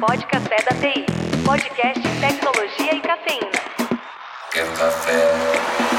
Pode Café da TI. Podcast Tecnologia e Cafeína. Quer café?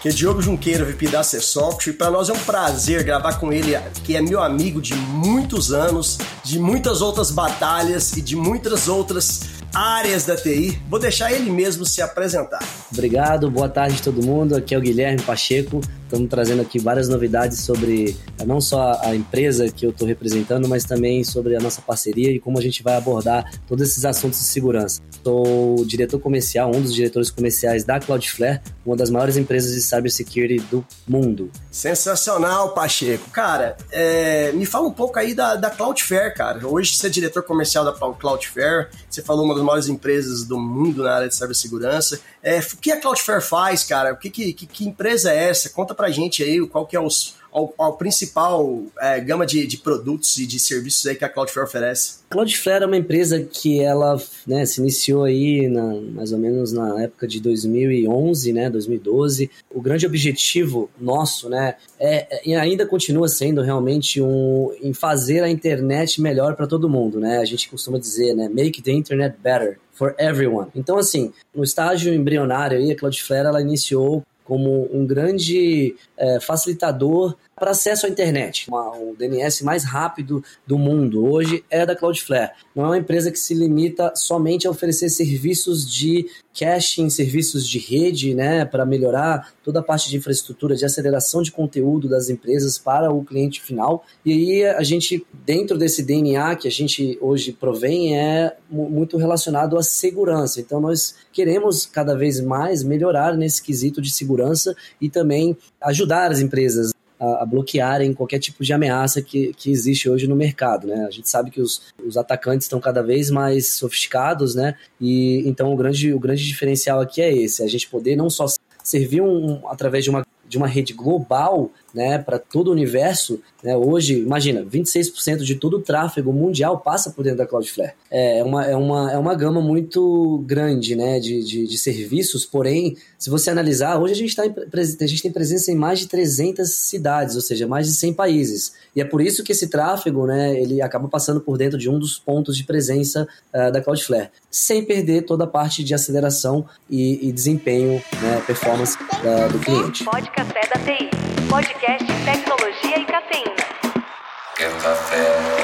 Que é Diogo Junqueira, VP da Acessoft. Para nós é um prazer gravar com ele, que é meu amigo de muitos anos, de muitas outras batalhas e de muitas outras áreas da TI. Vou deixar ele mesmo se apresentar. Obrigado, boa tarde a todo mundo. Aqui é o Guilherme Pacheco. Estamos trazendo aqui várias novidades sobre não só a empresa que eu estou representando, mas também sobre a nossa parceria e como a gente vai abordar todos esses assuntos de segurança. Sou diretor comercial, um dos diretores comerciais da Cloudflare, uma das maiores empresas de cybersecurity do mundo. Sensacional, Pacheco. Cara, é, me fala um pouco aí da, da Cloudflare, cara. Hoje você é diretor comercial da Cloudflare, você falou uma das maiores empresas do mundo na área de cibersegurança. É, o que a Cloudflare faz, cara? O que, que, que empresa é essa? Conta pra gente aí qual que é os, ao, ao principal é, gama de, de, produtos e de serviços aí que a Cloudflare oferece? Cloudflare é uma empresa que ela né, se iniciou aí na, mais ou menos na época de 2011, né, 2012. O grande objetivo nosso, né, é, e ainda continua sendo realmente um em fazer a internet melhor para todo mundo, né? A gente costuma dizer, né, make the internet better for everyone. Então, assim, no estágio embrionário aí, a Cloudflare ela iniciou como um grande é, facilitador para acesso à internet. Uma, o DNS mais rápido do mundo hoje é da Cloudflare. Não é uma empresa que se limita somente a oferecer serviços de caching, serviços de rede, né, para melhorar toda a parte de infraestrutura, de aceleração de conteúdo das empresas para o cliente final. E aí a gente, dentro desse DNA que a gente hoje provém, é muito relacionado à segurança. Então nós queremos cada vez mais melhorar nesse quesito de segurança e também ajudar as empresas a, a, bloquearem qualquer tipo de ameaça que, que existe hoje no mercado, né? A gente sabe que os, os atacantes estão cada vez mais sofisticados, né? E então o grande, o grande diferencial aqui é esse, a gente poder não só servir um, através de uma de uma rede global né, para todo o universo, né, hoje, imagina, 26% de todo o tráfego mundial passa por dentro da Cloudflare. É uma, é uma, é uma gama muito grande né, de, de, de serviços, porém, se você analisar, hoje a gente, tá em, a gente tem presença em mais de 300 cidades, ou seja, mais de 100 países. E é por isso que esse tráfego né, ele acaba passando por dentro de um dos pontos de presença uh, da Cloudflare, sem perder toda a parte de aceleração e, e desempenho, né, performance uh, do cliente. Pode Café da TI podcast Tecnologia e Cafeína. Café?